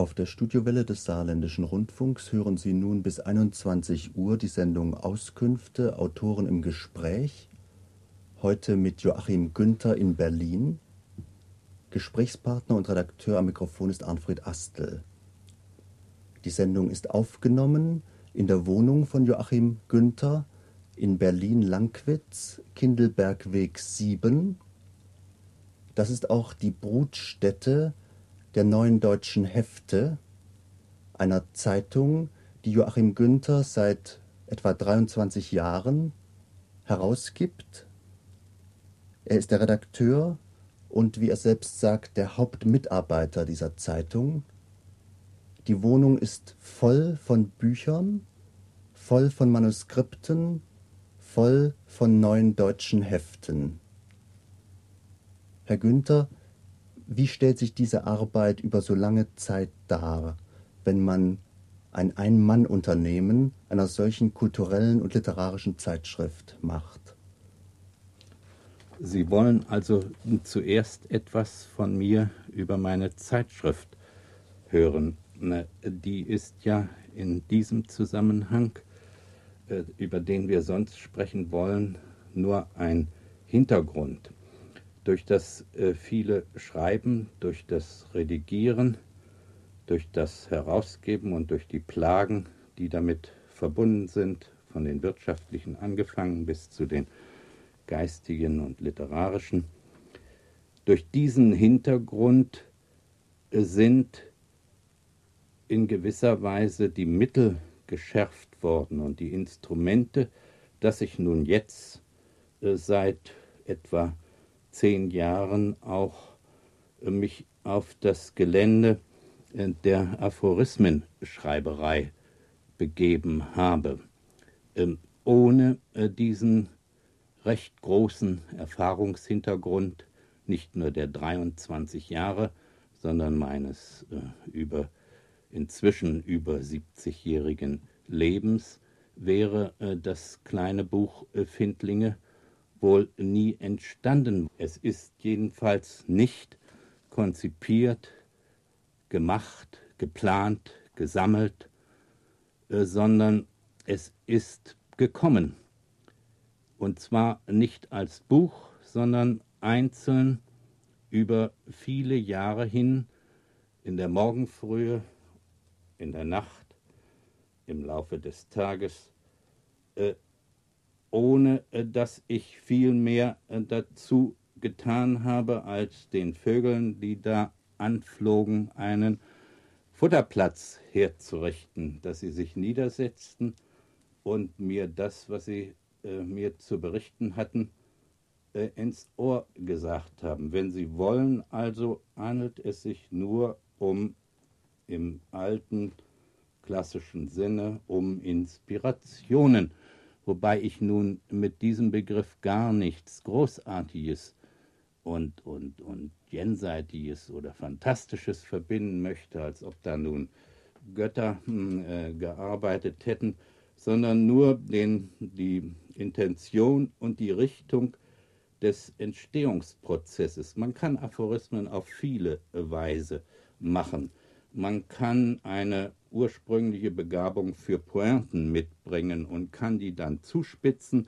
Auf der Studiowelle des Saarländischen Rundfunks hören Sie nun bis 21 Uhr die Sendung Auskünfte Autoren im Gespräch. Heute mit Joachim Günther in Berlin. Gesprächspartner und Redakteur am Mikrofon ist Arnfried Astel. Die Sendung ist aufgenommen in der Wohnung von Joachim Günther in Berlin-Lankwitz, Kindelbergweg 7. Das ist auch die Brutstätte der Neuen Deutschen Hefte, einer Zeitung, die Joachim Günther seit etwa 23 Jahren herausgibt. Er ist der Redakteur und, wie er selbst sagt, der Hauptmitarbeiter dieser Zeitung. Die Wohnung ist voll von Büchern, voll von Manuskripten, voll von neuen deutschen Heften. Herr Günther, wie stellt sich diese Arbeit über so lange Zeit dar, wenn man ein Ein-Mann-Unternehmen einer solchen kulturellen und literarischen Zeitschrift macht? Sie wollen also zuerst etwas von mir über meine Zeitschrift hören die ist ja in diesem Zusammenhang, äh, über den wir sonst sprechen wollen, nur ein Hintergrund. Durch das äh, viele Schreiben, durch das Redigieren, durch das Herausgeben und durch die Plagen, die damit verbunden sind, von den wirtschaftlichen angefangen bis zu den geistigen und literarischen. Durch diesen Hintergrund äh, sind in gewisser Weise die Mittel geschärft worden und die Instrumente, dass ich nun jetzt äh, seit etwa zehn Jahren auch äh, mich auf das Gelände äh, der Aphorismenschreiberei begeben habe. Ähm, ohne äh, diesen recht großen Erfahrungshintergrund, nicht nur der 23 Jahre, sondern meines über inzwischen über 70-jährigen Lebens wäre das kleine Buch Findlinge wohl nie entstanden. Es ist jedenfalls nicht konzipiert, gemacht, geplant, gesammelt, äh, sondern es ist gekommen. Und zwar nicht als Buch, sondern einzeln über viele Jahre hin in der Morgenfrühe in der Nacht, im Laufe des Tages, äh, ohne äh, dass ich viel mehr äh, dazu getan habe, als den Vögeln, die da anflogen, einen Futterplatz herzurichten, dass sie sich niedersetzten und mir das, was sie äh, mir zu berichten hatten, äh, ins Ohr gesagt haben. Wenn sie wollen, also handelt es sich nur um im alten klassischen Sinne um Inspirationen, wobei ich nun mit diesem Begriff gar nichts Großartiges und, und, und Jenseitiges oder Fantastisches verbinden möchte, als ob da nun Götter hm, äh, gearbeitet hätten, sondern nur den, die Intention und die Richtung des Entstehungsprozesses. Man kann Aphorismen auf viele Weise machen. Man kann eine ursprüngliche Begabung für Pointen mitbringen und kann die dann zuspitzen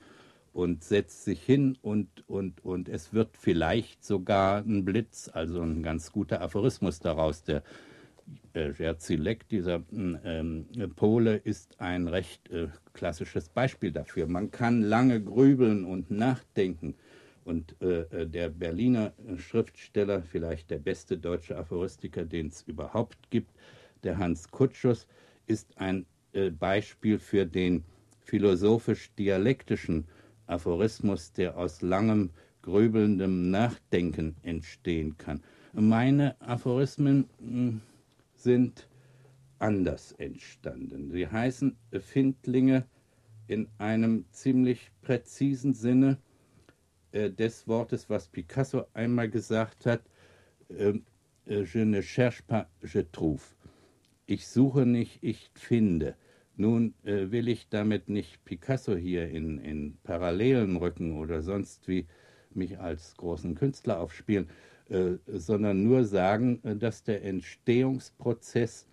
und setzt sich hin und, und, und es wird vielleicht sogar ein Blitz, also ein ganz guter Aphorismus daraus. Der äh, dieser ähm, Pole, ist ein recht äh, klassisches Beispiel dafür. Man kann lange grübeln und nachdenken und äh, äh, der Berliner Schriftsteller, vielleicht der beste deutsche Aphoristiker, den es überhaupt gibt, der Hans Kutschus, ist ein äh, Beispiel für den philosophisch-dialektischen Aphorismus, der aus langem, grübelndem Nachdenken entstehen kann. Meine Aphorismen hm, sind anders entstanden. Sie heißen Findlinge in einem ziemlich präzisen Sinne äh, des Wortes, was Picasso einmal gesagt hat, äh, äh, je ne cherche pas, je trouve. Ich suche nicht, ich finde. Nun äh, will ich damit nicht Picasso hier in, in Parallelen rücken oder sonst wie mich als großen Künstler aufspielen, äh, sondern nur sagen, äh, dass der Entstehungsprozess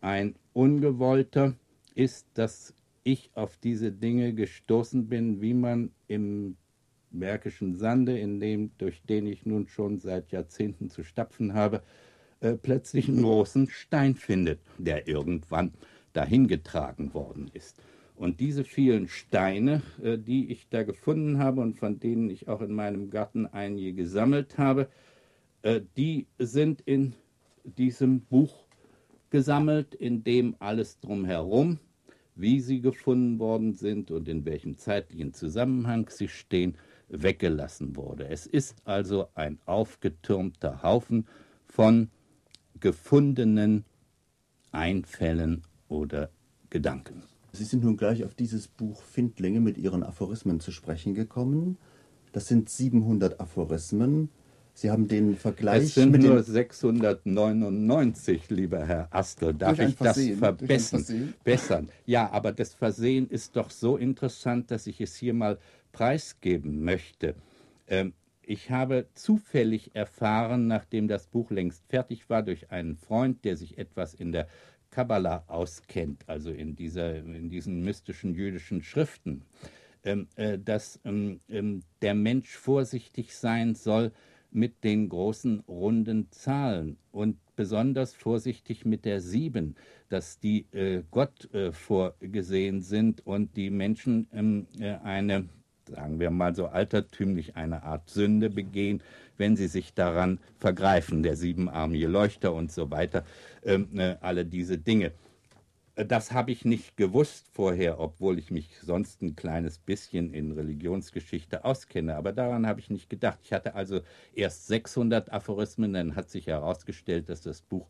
ein ungewollter ist, dass ich auf diese Dinge gestoßen bin, wie man im Märkischen Sande, in dem, durch den ich nun schon seit Jahrzehnten zu stapfen habe, äh, plötzlich einen großen Stein findet, der irgendwann dahingetragen worden ist. Und diese vielen Steine, äh, die ich da gefunden habe und von denen ich auch in meinem Garten einige gesammelt habe, äh, die sind in diesem Buch gesammelt, in dem alles drumherum, wie sie gefunden worden sind und in welchem zeitlichen Zusammenhang sie stehen, weggelassen wurde. Es ist also ein aufgetürmter Haufen von gefundenen Einfällen oder Gedanken. Sie sind nun gleich auf dieses Buch Findlinge mit Ihren Aphorismen zu sprechen gekommen. Das sind 700 Aphorismen. Sie haben den Vergleich. Es sind mit nur 699, lieber Herr Astel. Darf ich das verbessern? Bessern. Ja, aber das Versehen ist doch so interessant, dass ich es hier mal preisgeben möchte. Ähm, ich habe zufällig erfahren, nachdem das Buch längst fertig war, durch einen Freund, der sich etwas in der Kabbala auskennt, also in, dieser, in diesen mystischen jüdischen Schriften, ähm, äh, dass ähm, ähm, der Mensch vorsichtig sein soll mit den großen runden Zahlen und besonders vorsichtig mit der Sieben, dass die äh, Gott äh, vorgesehen sind und die Menschen ähm, äh, eine sagen wir mal so altertümlich, eine Art Sünde begehen, wenn sie sich daran vergreifen, der siebenarmige Leuchter und so weiter, ähm, äh, alle diese Dinge. Äh, das habe ich nicht gewusst vorher, obwohl ich mich sonst ein kleines bisschen in Religionsgeschichte auskenne. Aber daran habe ich nicht gedacht. Ich hatte also erst 600 Aphorismen, dann hat sich herausgestellt, dass das Buch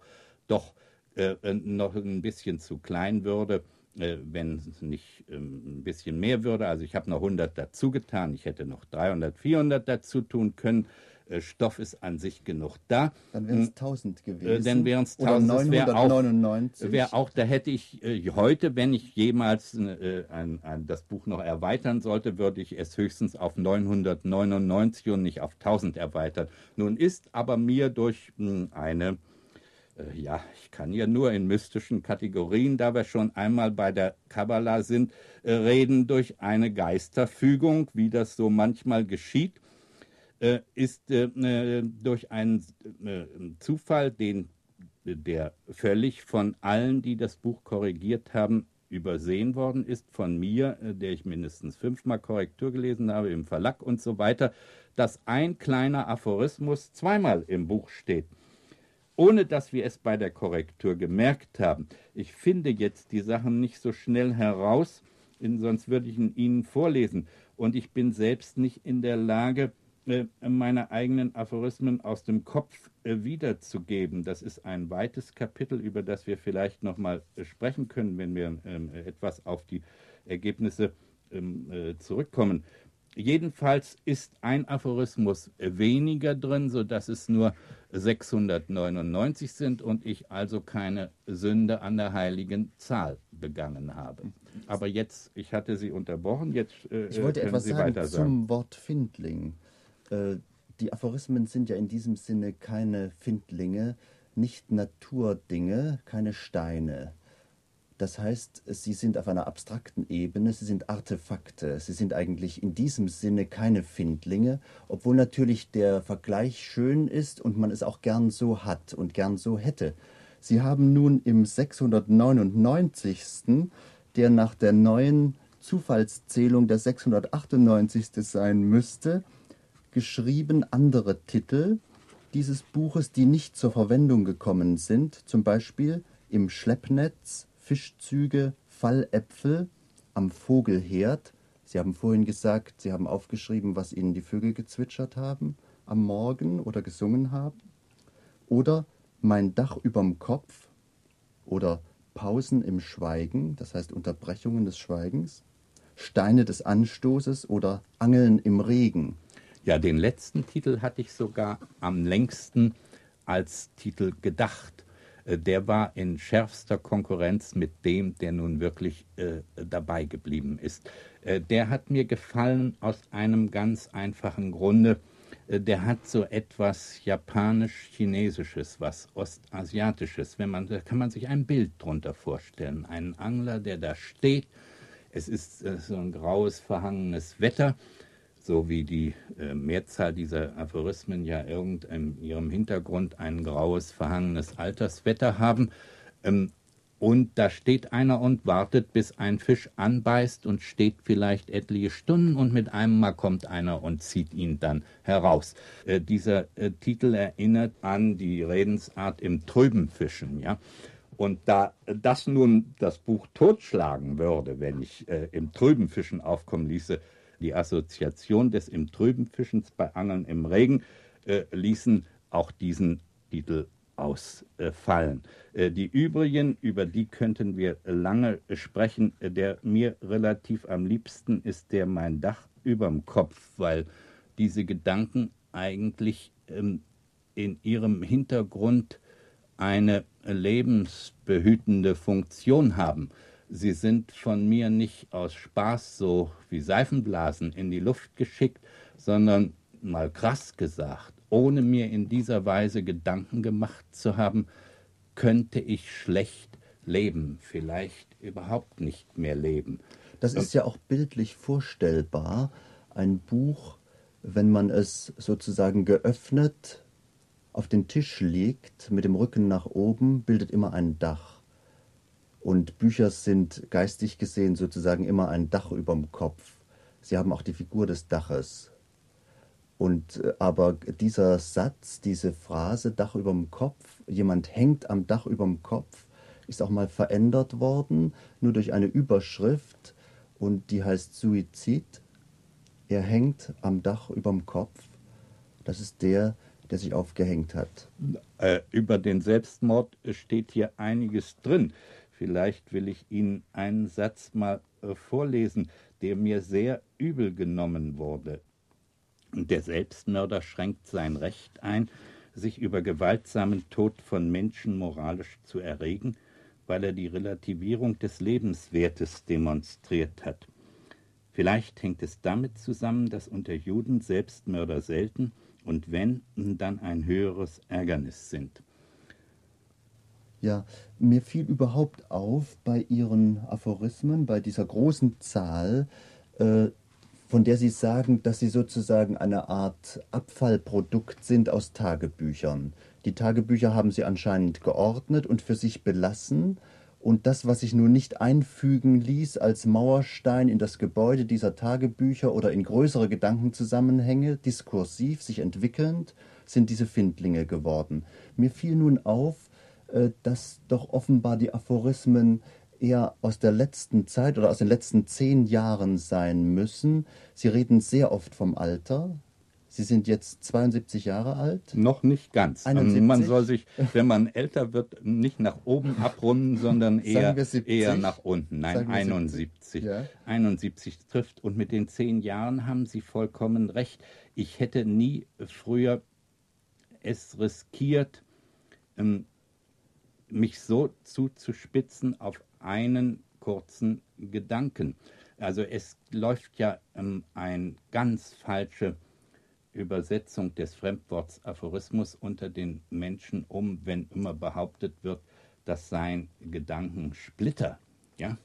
doch äh, noch ein bisschen zu klein würde äh, wenn es nicht ähm, ein bisschen mehr würde. Also ich habe noch 100 dazu getan, ich hätte noch 300, 400 dazu tun können. Äh, Stoff ist an sich genug da. Dann wären es 1000 gewesen. Äh, dann wären es 1000. Oder 999. Wäre auch, wär auch, da hätte ich äh, heute, wenn ich jemals äh, ein, ein, das Buch noch erweitern sollte, würde ich es höchstens auf 999 und nicht auf 1000 erweitern. Nun ist aber mir durch hm, eine äh, ja, ich kann ja nur in mystischen Kategorien, da wir schon einmal bei der Kabbala sind, äh, reden durch eine Geisterfügung, wie das so manchmal geschieht, äh, ist durch einen Zufall, den der völlig von allen, die das Buch korrigiert haben, übersehen worden ist, von mir, der ich mindestens fünfmal Korrektur gelesen habe, im Verlag und so weiter, dass ein kleiner Aphorismus zweimal im Buch steht ohne dass wir es bei der Korrektur gemerkt haben. Ich finde jetzt die Sachen nicht so schnell heraus, sonst würde ich ihn Ihnen vorlesen. Und ich bin selbst nicht in der Lage, äh, meine eigenen Aphorismen aus dem Kopf äh, wiederzugeben. Das ist ein weites Kapitel, über das wir vielleicht noch mal äh, sprechen können, wenn wir ähm, etwas auf die Ergebnisse ähm, zurückkommen. Jedenfalls ist ein Aphorismus weniger drin, sodass es nur 699 sind und ich also keine Sünde an der heiligen Zahl begangen habe. Aber jetzt, ich hatte Sie unterbrochen, jetzt äh, Ich wollte etwas Sie sagen zum Wort Findling. Äh, die Aphorismen sind ja in diesem Sinne keine Findlinge, nicht Naturdinge, keine Steine. Das heißt, sie sind auf einer abstrakten Ebene, sie sind Artefakte, sie sind eigentlich in diesem Sinne keine Findlinge, obwohl natürlich der Vergleich schön ist und man es auch gern so hat und gern so hätte. Sie haben nun im 699. der nach der neuen Zufallszählung der 698. sein müsste, geschrieben andere Titel dieses Buches, die nicht zur Verwendung gekommen sind, zum Beispiel im Schleppnetz, Fischzüge, Falläpfel am Vogelherd. Sie haben vorhin gesagt, Sie haben aufgeschrieben, was Ihnen die Vögel gezwitschert haben am Morgen oder gesungen haben. Oder mein Dach überm Kopf oder Pausen im Schweigen, das heißt Unterbrechungen des Schweigens, Steine des Anstoßes oder Angeln im Regen. Ja, den letzten Titel hatte ich sogar am längsten als Titel gedacht. Äh, der war in schärfster Konkurrenz mit dem, der nun wirklich äh, dabei geblieben ist. Äh, der hat mir gefallen aus einem ganz einfachen Grunde. äh, der hat so etwas japanisch-chinesisches, was ostasiatisches. Wenn man, da kann man sich ein Bild drunter vorstellen. Einen Angler, der da steht. Es ist äh, so ein graues, verhangenes Wetter, so wie die äh, Mehrzahl dieser Aphorismen ja irgend in ihrem Hintergrund ein graues, verhangenes Alterswetter haben. Ähm, und da steht einer und wartet, bis ein Fisch anbeißt und steht vielleicht etliche Stunden und mit einem Mal kommt einer und zieht ihn dann heraus. Äh, dieser äh, Titel erinnert an die Redensart im Trübenfischen, ja. Und da das nun das Buch totschlagen würde, wenn ich äh, im Trübenfischen aufkommen ließe, die Assoziation des im Trübenfischens bei Angeln im Regen äh, ließen auch diesen Titel ausfallen. Äh, die übrigen, über die könnten wir lange sprechen. Der mir relativ am liebsten ist der Mein Dach überm Kopf, weil diese Gedanken eigentlich ähm, in ihrem Hintergrund eine lebensbehütende Funktion haben. Sie sind von mir nicht aus Spaß so wie Seifenblasen in die Luft geschickt, sondern mal krass gesagt, ohne mir in dieser Weise Gedanken gemacht zu haben, könnte ich schlecht leben, vielleicht überhaupt nicht mehr leben. Das ist ja auch bildlich vorstellbar. Ein Buch, wenn man es sozusagen geöffnet auf den Tisch legt, mit dem Rücken nach oben, bildet immer ein Dach. Und Bücher sind geistig gesehen sozusagen immer ein Dach überm Kopf. Sie haben auch die Figur des Daches. Und äh, aber dieser Satz, diese Phrase Dach überm Kopf, jemand hängt am Dach überm Kopf, ist auch mal verändert worden, nur durch eine Überschrift und die heißt Suizid. Er hängt am Dach überm Kopf. Das ist der, der sich aufgehängt hat. Äh, über den Selbstmord steht hier einiges drin. Vielleicht will ich Ihnen einen Satz mal äh, vorlesen, der mir sehr übel genommen wurde. Der Selbstmörder schränkt sein Recht ein, sich über gewaltsamen Tod von Menschen moralisch zu erregen, weil er die Relativierung des Lebenswertes demonstriert hat. Vielleicht hängt es damit zusammen, dass unter Juden Selbstmörder selten und wenn, dann ein höheres Ärgernis sind. Ja, mir fiel überhaupt auf bei Ihren Aphorismen, bei dieser großen Zahl, äh, von der Sie sagen, dass sie sozusagen eine Art Abfallprodukt sind aus Tagebüchern. Die Tagebücher haben Sie anscheinend geordnet und für sich belassen. Und das, was sich nun nicht einfügen ließ als Mauerstein in das Gebäude dieser Tagebücher oder in größere Gedankenzusammenhänge, diskursiv sich entwickelnd, sind diese Findlinge geworden. Mir fiel nun auf, dass doch offenbar die Aphorismen eher aus der letzten Zeit oder aus den letzten zehn Jahren sein müssen. Sie reden sehr oft vom Alter. Sie sind jetzt 72 Jahre alt? Noch nicht ganz. 71? Also man soll sich, wenn man älter wird, nicht nach oben abrunden, sondern eher, eher nach unten. Nein, 71. Ja. 71 trifft. Und mit den zehn Jahren haben Sie vollkommen recht. Ich hätte nie früher es riskiert, ähm, mich so zuzuspitzen auf einen kurzen Gedanken. Also es läuft ja ähm, eine ganz falsche Übersetzung des Fremdworts Aphorismus unter den Menschen um, wenn immer behauptet wird, das seien Gedankensplitter. Ja?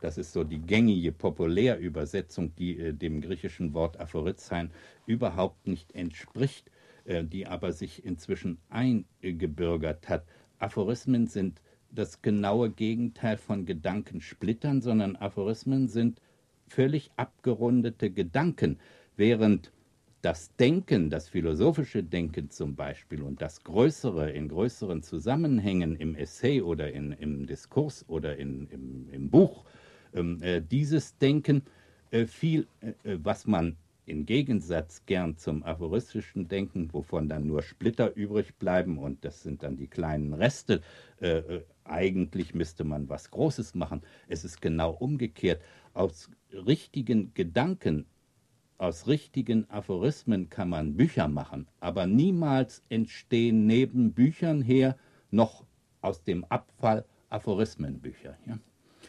Das ist so die gängige Populärübersetzung, die äh, dem griechischen Wort Aphorizhein überhaupt nicht entspricht, äh, die aber sich inzwischen eingebürgert hat. Aphorismen sind das genaue Gegenteil von Gedankensplittern, sondern Aphorismen sind völlig abgerundete Gedanken, während das Denken, das philosophische Denken zum Beispiel und das Größere in größeren Zusammenhängen im Essay oder in, im Diskurs oder in, im, im Buch, ähm, äh, dieses Denken äh, viel, äh, äh was man im Gegensatz gern zum aphoristischen Denken, wovon dann nur Splitter übrig bleiben und das sind dann die kleinen Reste. Äh, äh, eigentlich müsste man was Großes machen. Es ist genau umgekehrt. Aus richtigen Gedanken, aus richtigen Aphorismen kann man Bücher machen, aber niemals entstehen neben Büchern her noch aus dem Abfall Aphorismenbücher. Ja?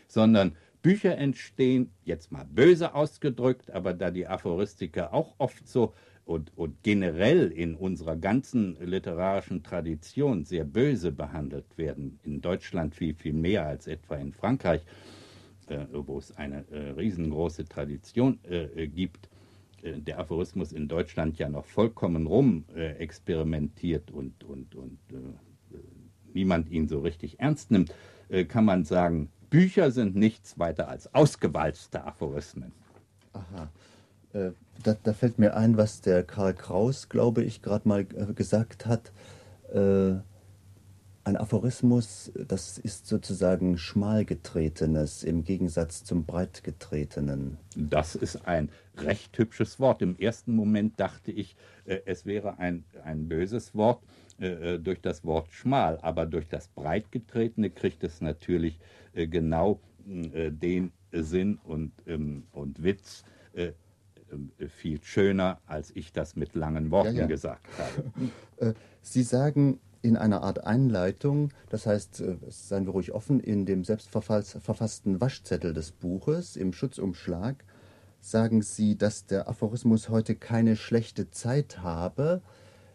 Sondern Bücher entstehen, jetzt mal böse ausgedrückt, aber da die Aphoristiker auch oft so und, und generell in unserer ganzen literarischen Tradition sehr böse behandelt werden, in Deutschland viel, viel mehr als etwa in Frankreich, äh, wo es eine äh, riesengroße Tradition äh, gibt, äh, der Aphorismus in Deutschland ja noch vollkommen rum äh, experimentiert und, und, und äh, niemand ihn so richtig ernst nimmt, kann man sagen, Bücher sind nichts weiter als ausgewalzte Aphorismen. Aha. Äh, da, da, fällt mir ein, was der Karl Kraus, glaube ich, gerade mal äh, gesagt hat. Äh, ein Aphorismus, das ist sozusagen schmalgetretenes im Gegensatz zum breitgetretenen. Das ist ein recht hübsches Wort. Im ersten Moment dachte ich, es wäre ein, ein böses Wort äh, durch das Wort schmal, aber durch das breitgetretene kriegt es natürlich genau den Sinn und, ähm, und Witz, äh, viel schöner, als ich das mit langen Worten ja, ja. gesagt habe. Äh, Sie sagen in einer Art Einleitung, das heißt, äh, seien wir ruhig offen, in dem selbstverfassten Waschzettel des Buches, im Schutzumschlag, sagen Sie, dass der Aphorismus heute keine schlechte Zeit habe.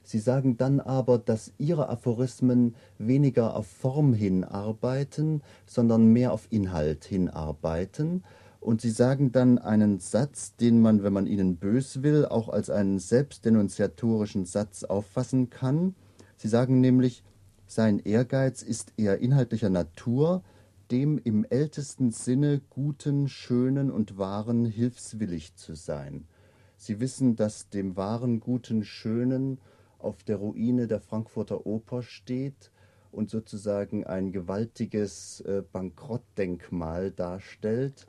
Sie sagen dann aber, dass Ihre Aphorismen weniger auf Form hinarbeiten, sondern mehr auf Inhalt hinarbeiten und sie sagen dann einen Satz, den man, wenn man ihnen bös will, auch als einen selbstdenunziatorischen Satz auffassen kann. Sie sagen nämlich, sein Ehrgeiz ist eher inhaltlicher Natur, dem im ältesten Sinne Guten, Schönen und Wahren hilfswillig zu sein. Sie wissen, dass dem Wahren, Guten, Schönen auf der Ruine der Frankfurter Oper steht und sozusagen ein gewaltiges äh, Bankrottdenkmal darstellt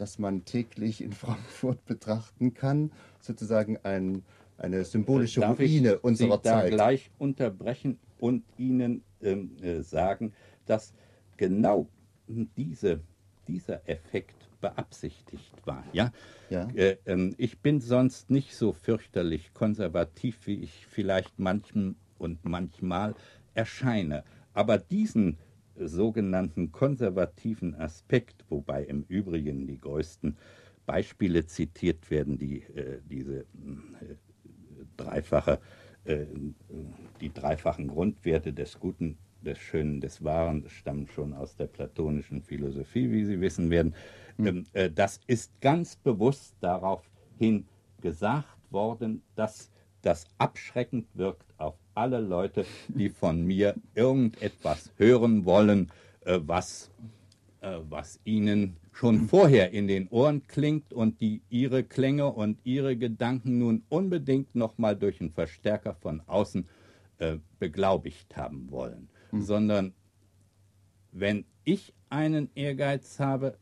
das man täglich in Frankfurt betrachten kann, sozusagen ein, eine symbolische Darf Ruine ich unserer Sie Zeit. Da gleich unterbrechen und Ihnen ähm, äh, sagen, dass genau diese, dieser Effekt beabsichtigt war. Ja? ja. Äh, äh, ich bin sonst nicht so fürchterlich konservativ, wie ich vielleicht manchem und manchmal erscheine. Aber diesen sogenannten konservativen Aspekt, wobei im Übrigen die größten Beispiele zitiert werden, die äh, diese äh, dreifache, äh, die dreifachen Grundwerte des Guten, des Schönen, des Wahren stammen schon aus der platonischen Philosophie, wie Sie wissen werden. Mhm. das ist ganz bewusst daraufhin gesagt worden, dass das abschreckend wirkt auf alle Leute, die von mir irgendetwas hören wollen, äh, was, äh, was ihnen schon vorher in den Ohren klingt und die ihre Klänge und ihre Gedanken nun unbedingt nochmal durch einen Verstärker von außen beglaubigt haben wollen. Mhm. Sondern wenn ich einen Ehrgeiz habe,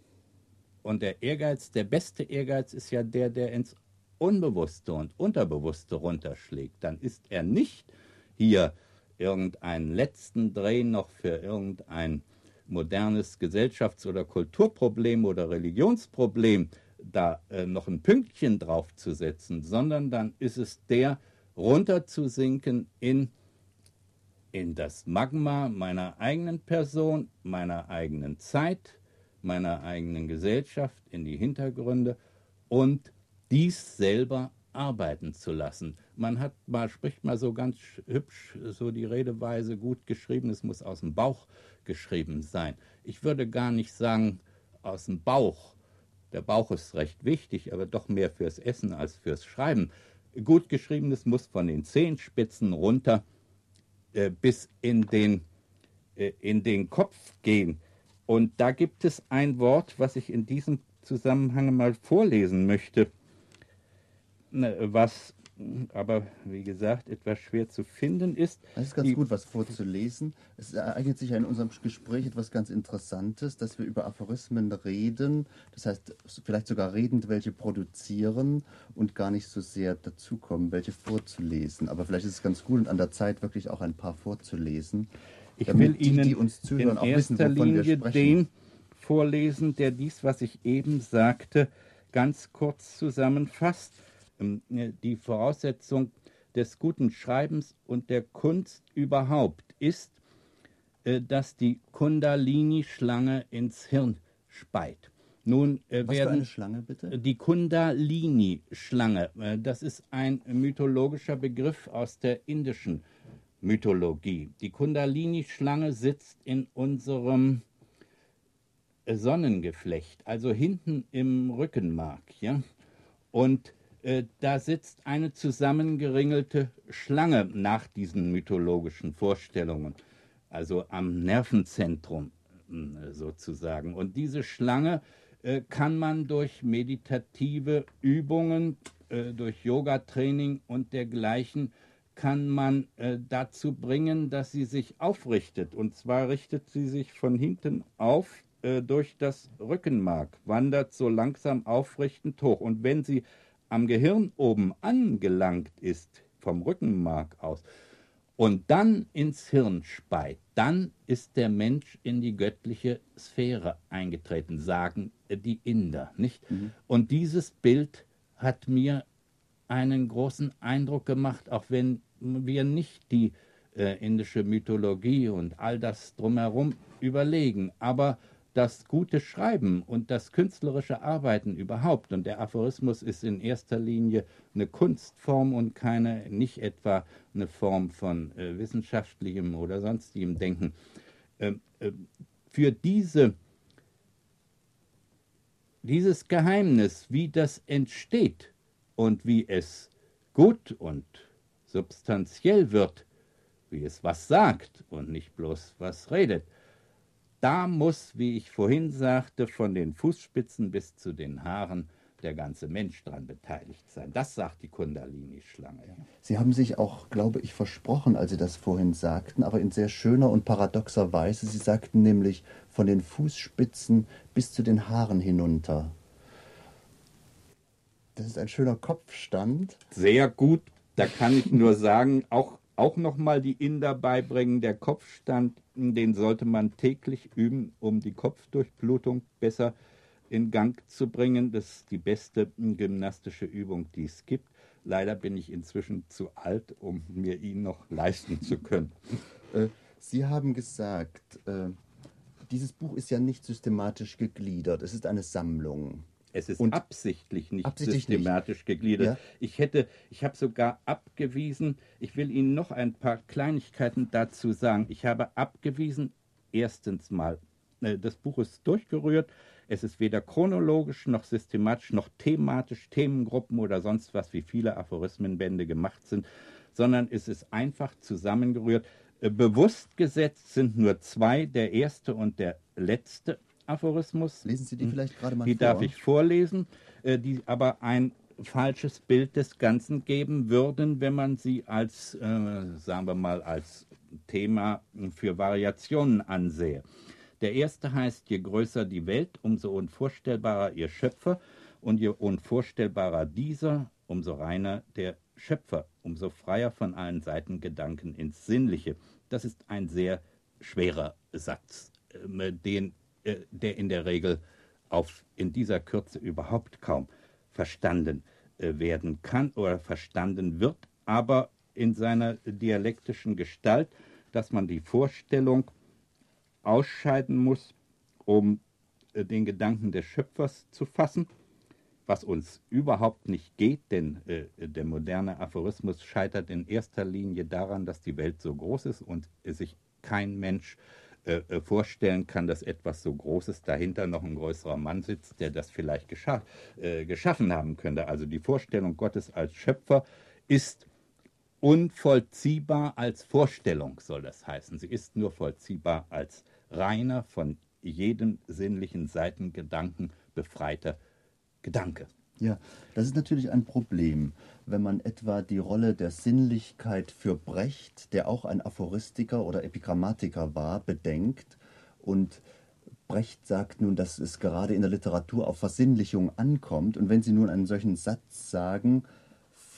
und der Ehrgeiz, der beste Ehrgeiz ist ja der, der ins Unbewusste und Unterbewusste runterschlägt, dann ist er nicht hier irgendeinen letzten Dreh noch für irgendein modernes Gesellschafts- oder Kulturproblem oder Religionsproblem da äh, noch ein Pünktchen draufzusetzen, sondern dann ist es der, runterzusinken in, in das Magma meiner eigenen Person, meiner eigenen Zeit, meiner eigenen Gesellschaft, in die Hintergründe und dies selber arbeiten zu lassen. Man hat mal, spricht mal so ganz hübsch so die Redeweise gut geschrieben, es muss aus dem Bauch geschrieben sein. Ich würde gar nicht sagen aus dem Bauch. Der Bauch ist recht wichtig, aber doch mehr fürs Essen als fürs Schreiben. Gut geschriebenes muss von den Zehenspitzen runter äh, bis in den, äh, in den Kopf gehen. Und da gibt es ein Wort, was ich in diesem Zusammenhang mal vorlesen möchte. Ne, was aber wie gesagt etwas schwer zu finden ist. Es ist ganz gut, was vorzulesen. Es ereignet sich ja in unserem Gespräch etwas ganz Interessantes, dass wir über Aphorismen reden, das heißt vielleicht sogar redend welche produzieren und gar nicht so sehr dazukommen, welche vorzulesen. Aber vielleicht ist es ganz gut und an der Zeit wirklich auch ein paar vorzulesen. Ich will die, Ihnen die uns zuhören, in auch wissen, wovon Linie wir sprechen. den vorlesen, der dies, was ich eben sagte, ganz kurz zusammenfasst die Voraussetzung des guten Schreibens und der Kunst überhaupt ist, äh, dass die Kundalini-Schlange ins Hirn speit. Nun äh, Was für werden eine Schlange bitte? die Kundalini-Schlange, äh, das ist ein mythologischer Begriff aus der indischen Mythologie. Die Kundalini-Schlange sitzt in unserem äh, Sonnengeflecht, also hinten im Rückenmark, ja. Und äh, da sitzt eine zusammengeringelte Schlange nach diesen mythologischen Vorstellungen, also am Nervenzentrum äh, sozusagen. Und diese Schlange äh, kann man durch meditative Übungen, äh, durch Yoga-Training und dergleichen, kann man äh, dazu bringen, dass sie sich aufrichtet. Und zwar richtet sie sich von hinten auf äh, durch das Rückenmark, wandert so langsam aufrichtend hoch. Und wenn sie am Gehirn oben angelangt ist, vom Rückenmark aus, und dann ins Hirn speit, dann ist der Mensch in die göttliche Sphäre eingetreten, sagen die Inder, nicht? Mhm. Und dieses Bild hat mir einen großen Eindruck gemacht, auch wenn wir nicht die äh, indische Mythologie und all das drumherum überlegen, aber das gute Schreiben und das künstlerische Arbeiten überhaupt. Und der Aphorismus ist in erster Linie eine Kunstform und keine, nicht etwa eine Form von äh, wissenschaftlichem oder sonstigem Denken. Ähm, äh, für diese, dieses Geheimnis, wie das entsteht und wie es gut und substanziell wird, wie es was sagt und nicht bloß was redet, da muss, wie ich vorhin sagte, von den Fußspitzen bis zu den Haaren der ganze Mensch daran beteiligt sein. Das sagt die Kundalini-Schlange. Sie haben sich auch, glaube ich, versprochen, als Sie das vorhin sagten, aber in sehr schöner und paradoxer Weise. Sie sagten nämlich von den Fußspitzen bis zu den Haaren hinunter. Das ist ein schöner Kopfstand. Sehr gut. Da kann ich nur sagen, auch auch nochmal die Inder beibringen. Der Kopfstand, den sollte man täglich üben, um die Kopfdurchblutung besser in Gang zu bringen. Das ist die beste gymnastische Übung, die es gibt. Leider bin ich inzwischen zu alt, um mir ihn noch leisten zu können. Äh, Sie haben gesagt, äh, dieses Buch ist ja nicht systematisch gegliedert. Es ist eine Sammlung. Es ist und absichtlich nicht absichtlich systematisch nicht. gegliedert. Ja. Ich hätte, ich habe sogar abgewiesen, ich will Ihnen noch ein paar Kleinigkeiten dazu sagen. Ich habe abgewiesen, erstens mal, äh, das Buch ist durchgerührt. Es ist weder chronologisch noch systematisch noch thematisch, Themengruppen oder sonst was, wie viele Aphorismenbände gemacht sind, sondern es ist einfach zusammengerührt. Äh, bewusst gesetzt sind nur zwei, der erste und der letzte Aphorismus. Lesen Sie die hm. vielleicht gerade mal die vor? Darf ich vorlesen, äh, die aber ein falsches Bild des Ganzen geben würden, wenn man sie als, äh, sagen wir mal, als Thema für Variationen ansehe. Der erste heißt, je größer die Welt, umso unvorstellbarer ihr Schöpfer und je unvorstellbarer dieser, umso reiner der Schöpfer, umso freier von allen Seiten Gedanken ins Sinnliche. Das ist ein sehr schwerer Satz, äh, den der in der Regel auf, in dieser Kürze überhaupt kaum verstanden äh, werden kann oder verstanden wird, aber in seiner dialektischen Gestalt, dass man die Vorstellung ausscheiden muss, um äh, den Gedanken des Schöpfers zu fassen, was uns überhaupt nicht geht, denn äh, der moderne Aphorismus scheitert in erster Linie daran, dass die Welt so groß ist und sich kein Mensch äh, äh, vorstellen kann, dass etwas so Großes dahinter noch ein größerer Mann sitzt, der das vielleicht gescha äh, geschaffen haben könnte. Also die Vorstellung Gottes als Schöpfer ist unvollziehbar als Vorstellung, soll das heißen. Sie ist nur vollziehbar als reiner, von jedem sinnlichen Seitengedanken befreiter Gedanke. Ja, das ist natürlich ein Problem, wenn man etwa die Rolle der Sinnlichkeit für Brecht, der auch ein Aphoristiker oder Epigrammatiker war, bedenkt und Brecht sagt nun, dass es gerade in der Literatur auf Versinnlichung ankommt. Und wenn Sie nun einen solchen Satz sagen,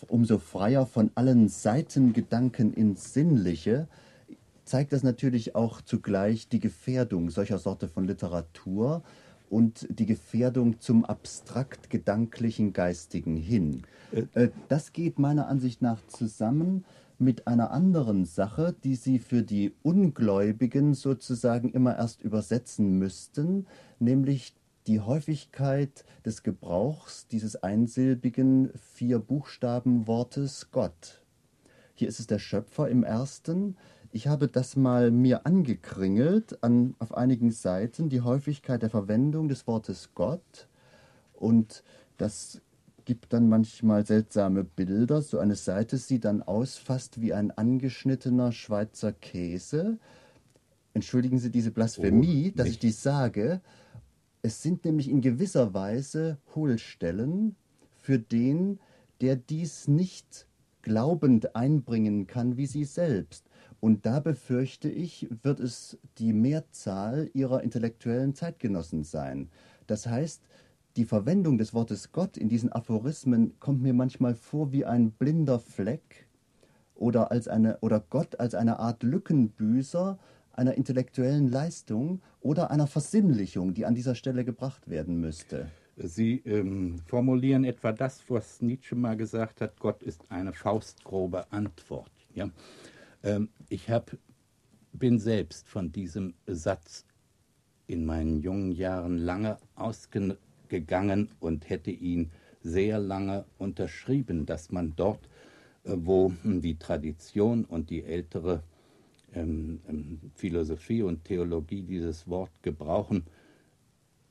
umso freier von allen Seitengedanken ins Sinnliche, zeigt das natürlich auch zugleich die Gefährdung solcher Sorte von Literatur, und die Gefährdung zum abstrakt gedanklichen Geistigen hin. Äh, das geht meiner Ansicht nach zusammen mit einer anderen Sache, die Sie für die Ungläubigen sozusagen immer erst übersetzen müssten, nämlich die Häufigkeit des Gebrauchs dieses einsilbigen vier Buchstabenwortes Gott. Hier ist es der Schöpfer im ersten. Ich habe das mal mir angekringelt an, auf einigen Seiten, die Häufigkeit der Verwendung des Wortes Gott. Und das gibt dann manchmal seltsame Bilder. So eine Seite sieht dann aus fast wie ein angeschnittener Schweizer Käse. Entschuldigen Sie diese Blasphemie, oh, dass ich dies sage. Es sind nämlich in gewisser Weise Hohlstellen für den, der dies nicht glaubend einbringen kann wie Sie selbst. Und da befürchte ich, wird es die Mehrzahl Ihrer intellektuellen Zeitgenossen sein. Das heißt, die Verwendung des Wortes Gott in diesen Aphorismen kommt mir manchmal vor wie ein blinder Fleck oder als eine oder Gott als eine Art Lückenbüßer einer intellektuellen Leistung oder einer Versinnlichung, die an dieser Stelle gebracht werden müsste. Sie ähm, formulieren etwa das, was Nietzsche mal gesagt hat, Gott ist eine faustgrobe Antwort. Ja? Ähm, ich hab, bin selbst von diesem Satz in meinen jungen Jahren lange ausgegangen und hätte ihn sehr lange unterschrieben, dass man dort, äh, wo die Tradition und die ältere ähm, ähm, Philosophie und Theologie dieses Wort gebrauchen,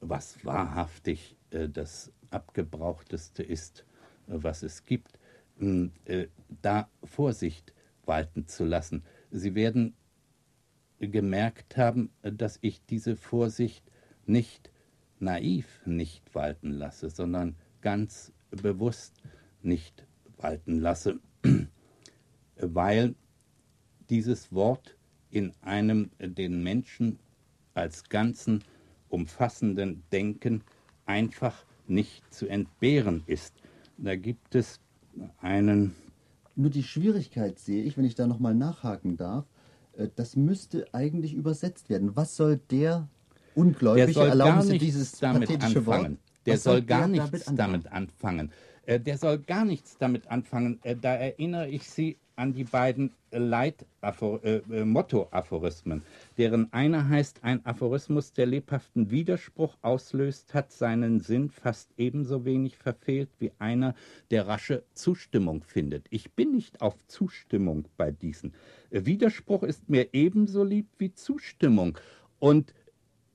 was wahrhaftig äh, das abgebrauchteste ist, äh, was es gibt, äh, da Vorsicht walten zu lassen. Sie werden gemerkt haben, dass ich diese Vorsicht nicht naiv nicht walten lasse, sondern ganz bewusst nicht walten lasse, weil dieses Wort in einem den Menschen als Ganzen umfassenden Denken einfach nicht zu entbehren ist. Da gibt es einen. Nur die Schwierigkeit sehe ich, wenn ich da nochmal nachhaken darf, äh, das müsste eigentlich übersetzt werden. Was soll der Ungläubige, der erlauben Sie dieses damit anfangen. Wort? Der soll, soll gar nichts damit anfangen. Äh, der soll gar nichts damit anfangen. Äh, da erinnere ich Sie an die beiden Leit äh, äh, deren einer heißt, ein Aphorismus, der lebhaften Widerspruch auslöst, hat seinen Sinn fast ebenso wenig verfehlt wie einer, der rasche Zustimmung findet. Ich bin nicht auf Zustimmung bei diesen. Widerspruch ist mir ebenso lieb wie Zustimmung. Und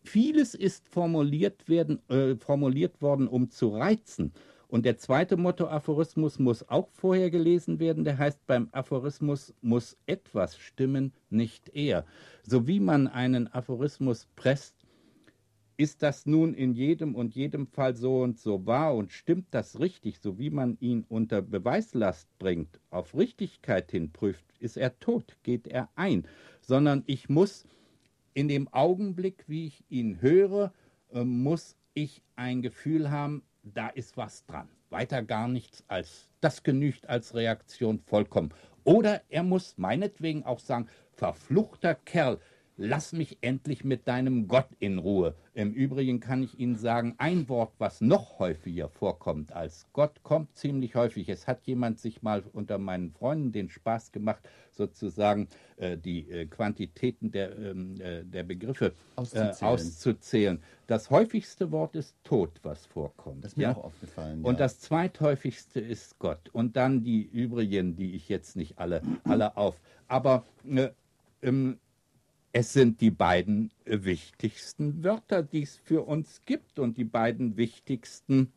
vieles ist formuliert, werden, äh, formuliert worden, um zu reizen. Und der zweite Motto-Aphorismus muss auch vorher gelesen werden. Der heißt, beim Aphorismus muss etwas stimmen, nicht er. So wie man einen Aphorismus presst, ist das nun in jedem und jedem Fall so und so wahr und stimmt das richtig, so wie man ihn unter Beweislast bringt, auf Richtigkeit hin prüft, ist er tot, geht er ein, sondern ich muss in dem Augenblick, wie ich ihn höre, äh, muss ich ein Gefühl haben, da ist was dran. Weiter gar nichts als, das genügt als Reaktion vollkommen. Oder er muss meinetwegen auch sagen, verfluchter Kerl, lass mich endlich mit deinem Gott in Ruhe. Im Übrigen kann ich Ihnen sagen, ein Wort, was noch häufiger vorkommt als Gott, kommt ziemlich häufig. Es hat jemand sich mal unter meinen Freunden den Spaß gemacht, sozusagen äh, die äh, Quantitäten der, ähm, äh, der Begriffe äh, auszuzählen. auszuzählen. Das häufigste Wort ist Tod, was vorkommt. Das ist mir ja? auch aufgefallen. Ja. Und das zweithäufigste ist Gott. Und dann die übrigen, die ich jetzt nicht alle, alle auf. Aber äh, ähm, es sind die beiden wichtigsten Wörter, die es für uns gibt und die beiden wichtigsten,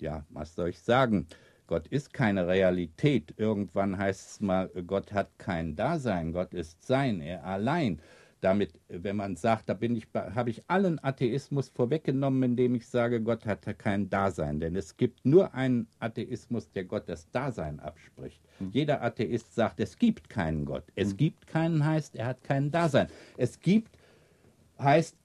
ja, was soll ich sagen? Gott ist keine Realität. Irgendwann heißt es mal, Gott hat kein Dasein, Gott ist sein, er allein damit, wenn man sagt, da bin ich, habe ich allen Atheismus vorweggenommen, indem ich sage, Gott hat kein Dasein. Denn es gibt nur einen Atheismus, der Gott das Dasein abspricht. Mhm. Jeder Atheist sagt, es gibt keinen Gott. Es mhm. gibt keinen heißt, er hat kein Dasein. Es gibt heißt,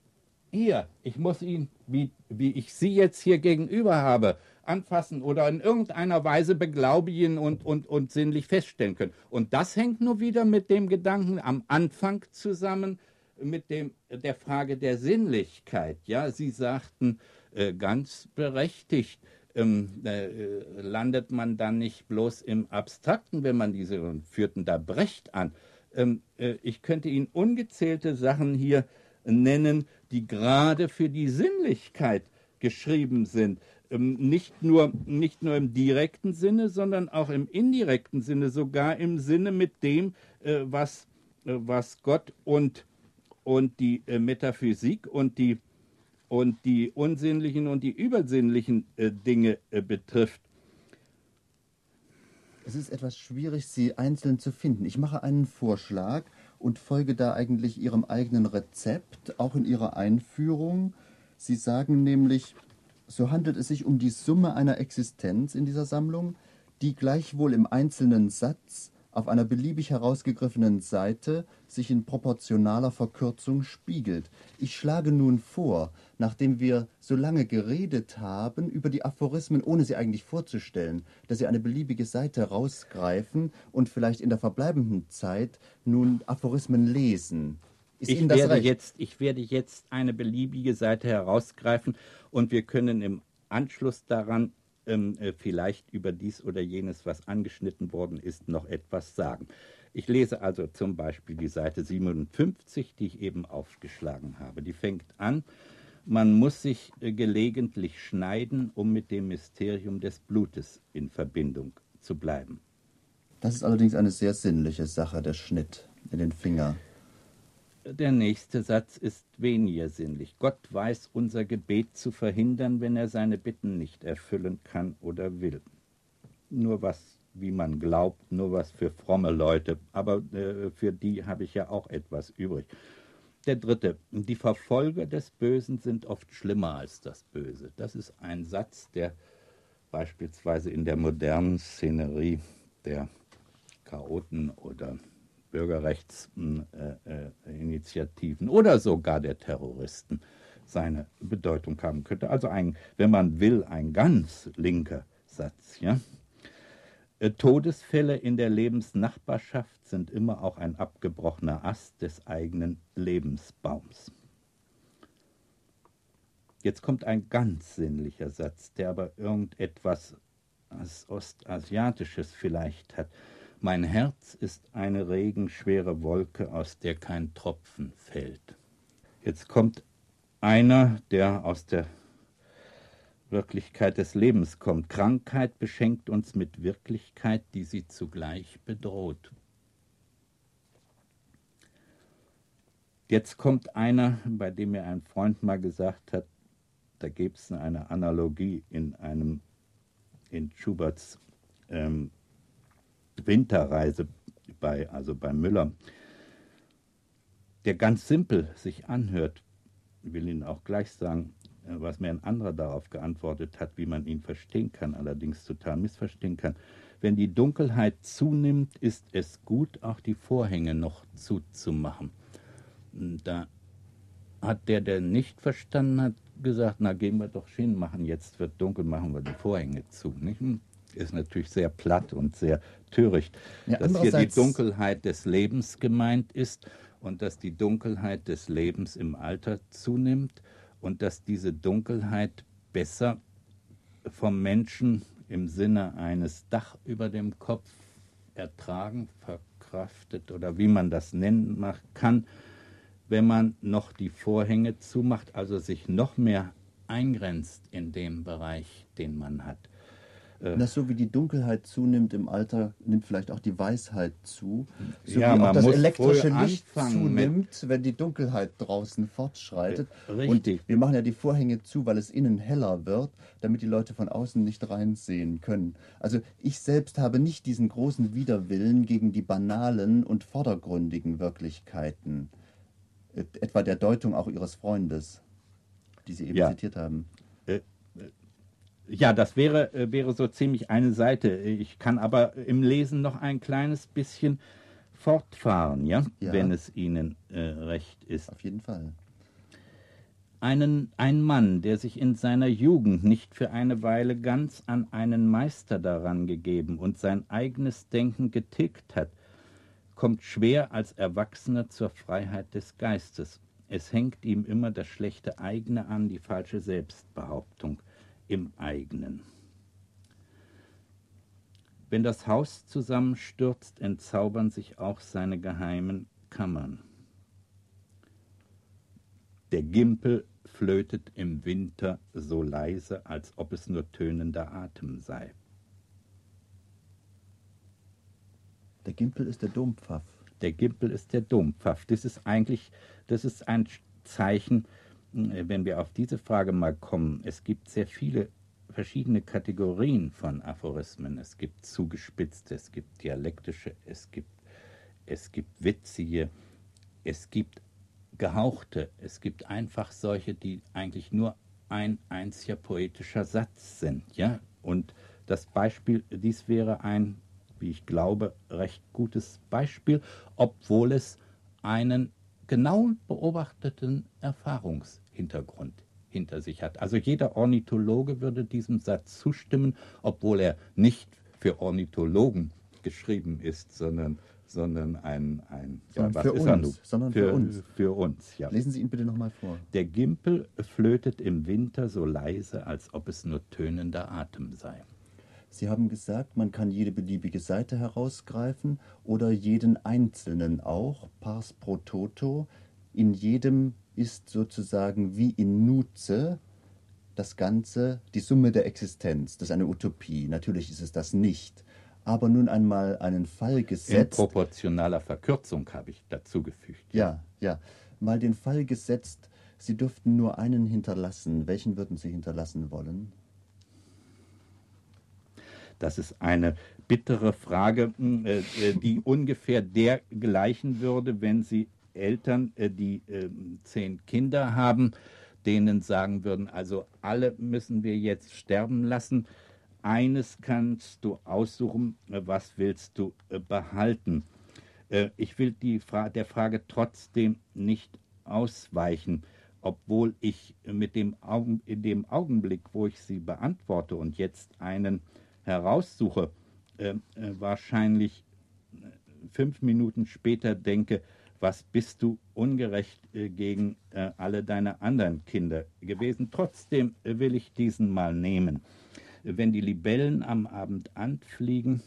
hier, ich muss ihn, wie, wie ich Sie jetzt hier gegenüber habe, anfassen oder in irgendeiner Weise beglaubigen und, und, und sinnlich feststellen können. Und das hängt nur wieder mit dem Gedanken am Anfang zusammen, mit dem, der Frage der Sinnlichkeit. Ja, Sie sagten äh, ganz berechtigt, ähm, äh, landet man dann nicht bloß im Abstrakten, wenn man diese und führten da Brecht an. Ähm, äh, ich könnte Ihnen ungezählte Sachen hier nennen, die gerade für die Sinnlichkeit geschrieben sind. Ähm, nicht, nur, nicht nur im direkten Sinne, sondern auch im indirekten Sinne, sogar im Sinne mit dem, äh, was, äh, was Gott und, und die äh, Metaphysik und die, und die unsinnlichen und die übersinnlichen Dinge betrifft. Es ist etwas schwierig, sie einzeln zu finden. Ich mache einen Vorschlag und folge da eigentlich Ihrem eigenen Rezept, auch in Ihrer Einführung. Sie sagen nämlich, so handelt es sich um die Summe einer Existenz in dieser Sammlung, die gleichwohl im einzelnen Satz auf einer beliebig herausgegriffenen Seite sich in proportionaler Verkürzung spiegelt. Ich schlage nun vor, nachdem wir so lange geredet haben über die Aphorismen, ohne sie eigentlich vorzustellen, dass Sie eine beliebige Seite rausgreifen und vielleicht in der verbleibenden Zeit nun Aphorismen lesen. Ist ich, werde jetzt, ich werde jetzt eine beliebige Seite herausgreifen und wir können im Anschluss daran ähm, äh, vielleicht über dies oder jenes, was angeschnitten worden ist, noch etwas sagen. Ich lese also zum Beispiel die Seite 57, die ich eben aufgeschlagen habe. Die fängt an, man muss sich äh, gelegentlich schneiden, um mit dem Mysterium des Blutes in Verbindung zu bleiben. Das ist allerdings eine sehr sinnliche Sache, der Schnitt in den Finger. Der nächste Satz ist weniger sinnlich. Gott weiß unser Gebet zu verhindern, wenn er seine Bitten nicht erfüllen kann oder will. Nur was, wie man glaubt, nur was für fromme Leute, aber äh, für die habe ich ja auch etwas übrig. Der dritte, die Verfolger des Bösen sind oft schlimmer als das Böse. Das ist ein Satz, der beispielsweise in der modernen Szenerie der Chaoten oder Bürgerrechtsinitiativen oder sogar der Terroristen seine Bedeutung haben könnte. Also ein, wenn man will, ein ganz linker Satz. Ja? Äh, Todesfälle in der Lebensnachbarschaft sind immer auch ein abgebrochener Ast des eigenen Lebensbaums. Jetzt kommt ein ganz sinnlicher Satz, der aber irgendetwas Ostasiatisches vielleicht hat. Mein Herz ist eine regenschwere Wolke, aus der kein Tropfen fällt. Jetzt kommt einer, der aus der Wirklichkeit des Lebens kommt. Krankheit beschenkt uns mit Wirklichkeit, die sie zugleich bedroht. Jetzt kommt einer, bei dem mir ein Freund mal gesagt hat, da gäbe es eine Analogie in einem in Schuberts ähm, Winterreise bei, also bei Müller, der ganz simpel sich anhört, will Ihnen auch gleich sagen, äh, was mir ein anderer darauf geantwortet hat, wie man ihn verstehen kann, allerdings total missverstehen kann. Wenn die Dunkelheit zunimmt, ist es gut, auch die Vorhänge noch zuzumachen. Da hat der, der nicht verstanden hat, gesagt, na gehen wir doch hin, machen jetzt wird dunkel, machen wir die Vorhänge zu. Nicht? Ist natürlich sehr platt und sehr töricht, ja, dass hier die Dunkelheit des Lebens gemeint ist und dass die Dunkelheit des Lebens im Alter zunimmt und dass diese Dunkelheit besser vom Menschen im Sinne eines Dach über dem Kopf ertragen, verkraftet oder wie man das nennen kann, wenn man noch die Vorhänge zumacht, also sich noch mehr eingrenzt in dem Bereich, den man hat. Äh, Na, so wie die Dunkelheit zunimmt im Alter, nimmt vielleicht auch die Weisheit zu. So ja, wie auch das elektrische Licht zunimmt, wenn die Dunkelheit draußen fortschreitet. Richtig. Und wir machen ja die Vorhänge zu, weil es innen heller wird, damit die Leute von außen nicht reinsehen können. Also ich selbst habe nicht diesen großen Widerwillen gegen die banalen und vordergründigen Wirklichkeiten, etwa der Deutung auch Ihres Freundes, die Sie eben ja. zitiert haben. Ja, das wäre, äh, wäre so ziemlich eine Seite. Ich kann aber im Lesen noch ein kleines bisschen fortfahren, ja, ja. wenn es Ihnen äh, recht ist. Auf jeden Fall. Einen, ein Mann, der sich in seiner Jugend nicht für eine Weile ganz an einen Meister daran gegeben und sein eigenes Denken getilgt hat, kommt schwer als Erwachsener zur Freiheit des Geistes. Es hängt ihm immer das schlechte eigene an, die falsche Selbstbehauptung im eigenen. Wenn das Haus zusammenstürzt, entzaubern sich auch seine geheimen Kammern. Der Gimpel flötet im Winter so leise, als ob es nur tönender Atem sei. Der Gimpel ist der Dompfaff. Der Gimpel ist der Dompfaff. Das ist eigentlich, das ist ein Zeichen, wenn wir auf diese Frage mal kommen. Es gibt sehr viele verschiedene Kategorien von Aphorismen. Es gibt zugespitzte, es gibt dialektische, es gibt, es gibt witzige, es gibt gehauchte, es gibt einfach solche, die eigentlich nur ein einziger poetischer Satz sind. Ja? Und das Beispiel, dies wäre ein wie ich glaube, recht gutes Beispiel, obwohl es einen genau beobachteten Erfahrungshintergrund hinter sich hat. Also jeder Ornithologe würde diesem Satz zustimmen, obwohl er nicht für Ornithologen geschrieben ist, sondern sondern ein, ein ja, was für uns, er sondern für, für, uns. Für uns, ja. Lesen Sie ihn bitte nochmal vor. Der Gimpel flötet im Winter so leise, als ob es nur tönender Atem sei. Sie haben gesagt, man kann jede beliebige Seite herausgreifen oder jeden einzelnen auch, pars pro toto. In jedem ist sozusagen wie in Nutze das Ganze die Summe der Existenz. Das ist eine Utopie. Natürlich ist es das nicht. Aber nun einmal einen Fall gesetzt. In proportionaler Verkürzung habe ich dazugefügt. Ja, ja. Mal den Fall gesetzt, Sie dürften nur einen hinterlassen. Welchen würden Sie hinterlassen wollen? Das ist eine bittere Frage, hm, äh, äh, die ungefähr der gleichen würde, wenn Sie Eltern, äh, die ähm, zehn Kinder haben, denen sagen würden, also alle müssen wir jetzt sterben lassen. Eines kannst du aussuchen, was willst du behalten? Ich will Fra der Frage trotzdem nicht ausweichen, obwohl ich mit dem in dem Augenblick, wo ich sie beantworte und jetzt einen heraussuche, äh, äh, wahrscheinlich äh, fünf Minuten später denke, was bist du ungerecht äh, gegen äh, alle deine anderen Kinder gewesen. Trotzdem äh, will ich diesen mal nehmen. Wenn die Libellen am Abend anfliegen,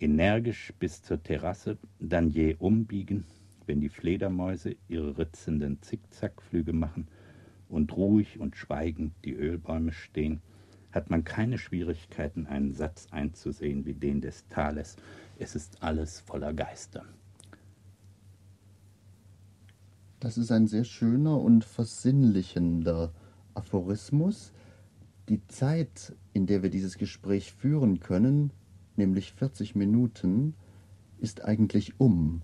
energisch bis zur Terrasse, dann je umbiegen, wenn die Fledermäuse ihre ritzenden Zickzackflüge machen und ruhig und schweigend die Ölbäume stehen, hat man keine Schwierigkeiten, einen Satz einzusehen wie den des Thales. Es ist alles voller Geister. Das ist ein sehr schöner und versinnlichender Aphorismus. Die Zeit, in der wir dieses Gespräch führen können, nämlich 40 Minuten, ist eigentlich um.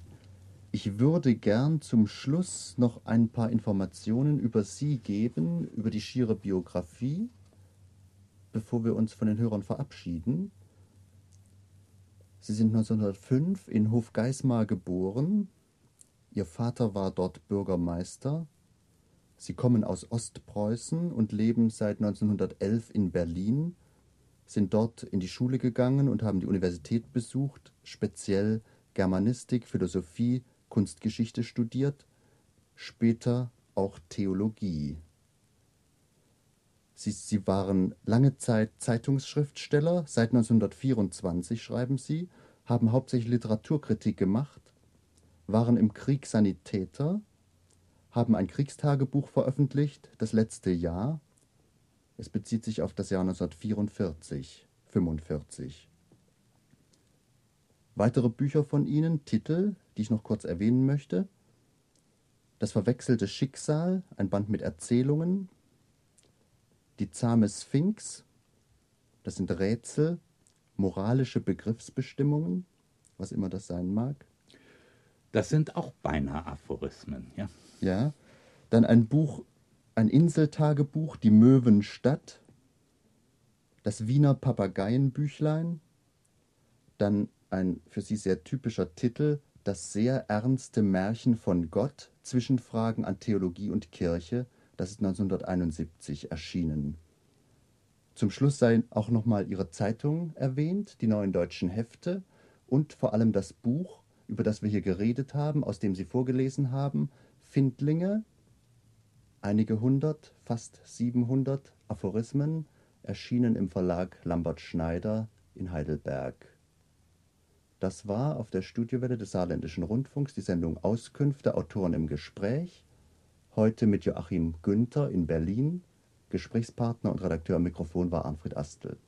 Ich würde gern zum Schluss noch ein paar Informationen über Sie geben, über die schiere Biografie bevor wir uns von den Hörern verabschieden. Sie sind 1905 in Hofgeismar geboren. Ihr Vater war dort Bürgermeister. Sie kommen aus Ostpreußen und leben seit 1911 in Berlin, sind dort in die Schule gegangen und haben die Universität besucht, speziell Germanistik, Philosophie, Kunstgeschichte studiert, später auch Theologie. Sie, sie waren lange Zeit Zeitungsschriftsteller, seit 1924 schreiben sie, haben hauptsächlich Literaturkritik gemacht, waren im Krieg Sanitäter, haben ein Kriegstagebuch veröffentlicht, das letzte Jahr. Es bezieht sich auf das Jahr 1944, 45. Weitere Bücher von ihnen, Titel, die ich noch kurz erwähnen möchte. Das verwechselte Schicksal, ein Band mit Erzählungen, die zahme Sphinx, das sind Rätsel, moralische Begriffsbestimmungen, was immer das sein mag. Das sind auch beinahe Aphorismen, ja. Ja. Dann ein Buch, ein Inseltagebuch, Die Möwenstadt, das Wiener Papageienbüchlein, dann ein für sie sehr typischer Titel, das sehr ernste Märchen von Gott, Zwischenfragen an Theologie und Kirche, das ist 1971 erschienen. Zum Schluss sei auch nochmal ihre Zeitung erwähnt, die neuen deutschen Hefte und vor allem das Buch, über das wir hier geredet haben, aus dem Sie vorgelesen haben, Findlinge, einige hundert, fast 700 Aphorismen, erschienen im Verlag Lambert Schneider in Heidelberg. Das war auf der Studiowelle des Saarländischen Rundfunks die Sendung Auskünfte Autoren im Gespräch Heute mit Joachim Günther in Berlin. Gesprächspartner und Redakteur am Mikrofon war Arnfred Astel.